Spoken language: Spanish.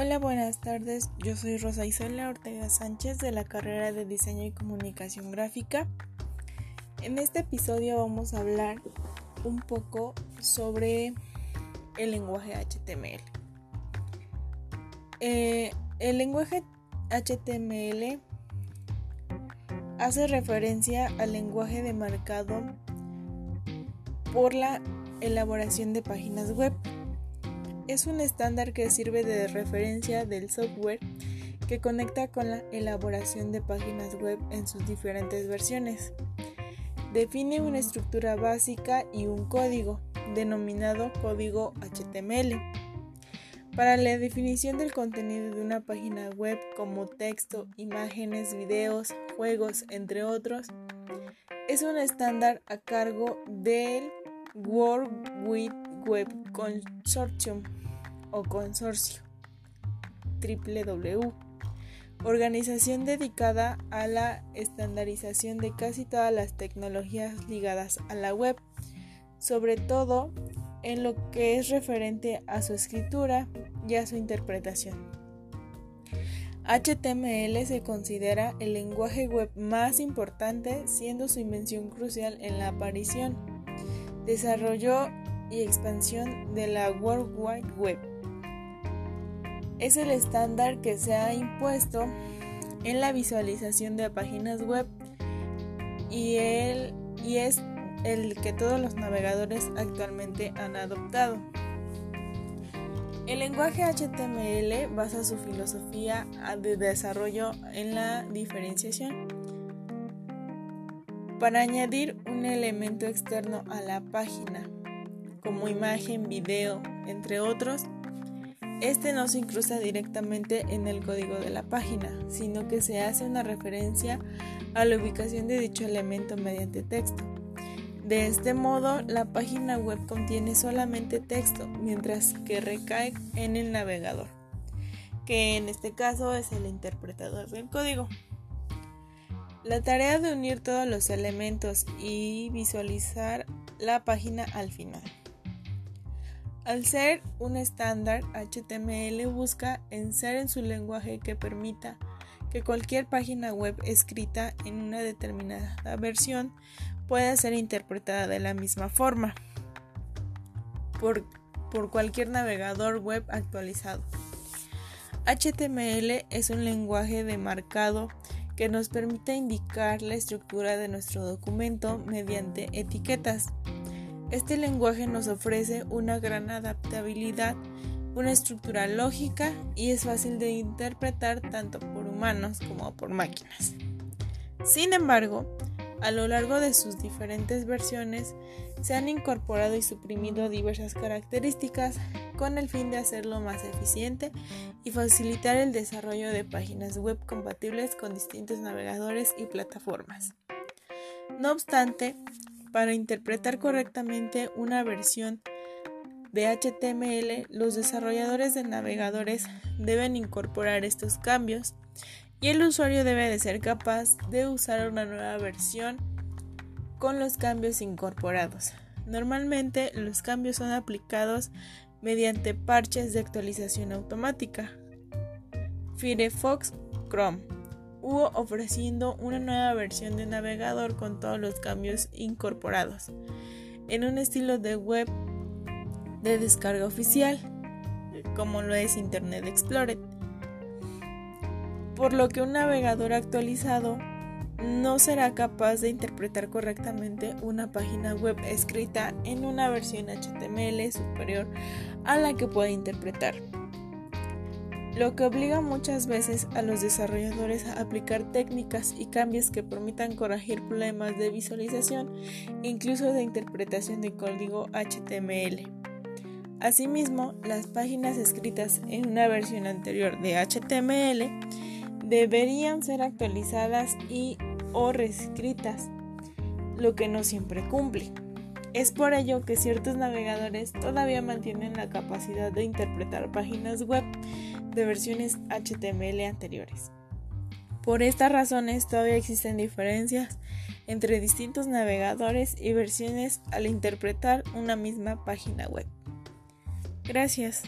Hola, buenas tardes. Yo soy Rosa Isola Ortega Sánchez de la carrera de Diseño y Comunicación Gráfica. En este episodio vamos a hablar un poco sobre el lenguaje HTML. Eh, el lenguaje HTML hace referencia al lenguaje demarcado por la elaboración de páginas web es un estándar que sirve de referencia del software que conecta con la elaboración de páginas web en sus diferentes versiones. Define una estructura básica y un código, denominado código HTML. Para la definición del contenido de una página web como texto, imágenes, videos, juegos, entre otros, es un estándar a cargo del World Wide Web Consortium o consorcio www organización dedicada a la estandarización de casi todas las tecnologías ligadas a la web, sobre todo en lo que es referente a su escritura y a su interpretación. HTML se considera el lenguaje web más importante, siendo su invención crucial en la aparición, desarrollo y expansión de la World Wide Web es el estándar que se ha impuesto en la visualización de páginas web y, y es el que todos los navegadores actualmente han adoptado. El lenguaje HTML basa su filosofía de desarrollo en la diferenciación. Para añadir un elemento externo a la página, como imagen, video, entre otros, este no se incrusta directamente en el código de la página, sino que se hace una referencia a la ubicación de dicho elemento mediante texto. De este modo, la página web contiene solamente texto, mientras que recae en el navegador, que en este caso es el interpretador del código. La tarea de unir todos los elementos y visualizar la página al final. Al ser un estándar, HTML busca en ser en su lenguaje que permita que cualquier página web escrita en una determinada versión pueda ser interpretada de la misma forma por, por cualquier navegador web actualizado. HTML es un lenguaje demarcado que nos permite indicar la estructura de nuestro documento mediante etiquetas. Este lenguaje nos ofrece una gran adaptabilidad, una estructura lógica y es fácil de interpretar tanto por humanos como por máquinas. Sin embargo, a lo largo de sus diferentes versiones se han incorporado y suprimido diversas características con el fin de hacerlo más eficiente y facilitar el desarrollo de páginas web compatibles con distintos navegadores y plataformas. No obstante, para interpretar correctamente una versión de HTML, los desarrolladores de navegadores deben incorporar estos cambios y el usuario debe de ser capaz de usar una nueva versión con los cambios incorporados. Normalmente los cambios son aplicados mediante parches de actualización automática. Firefox Chrome hubo ofreciendo una nueva versión de navegador con todos los cambios incorporados, en un estilo de web de descarga oficial, como lo es Internet Explorer. Por lo que un navegador actualizado no será capaz de interpretar correctamente una página web escrita en una versión HTML superior a la que puede interpretar lo que obliga muchas veces a los desarrolladores a aplicar técnicas y cambios que permitan corregir problemas de visualización incluso de interpretación de código HTML. Asimismo, las páginas escritas en una versión anterior de HTML deberían ser actualizadas y o reescritas, lo que no siempre cumple. Es por ello que ciertos navegadores todavía mantienen la capacidad de interpretar páginas web de versiones HTML anteriores. Por estas razones todavía existen diferencias entre distintos navegadores y versiones al interpretar una misma página web. Gracias.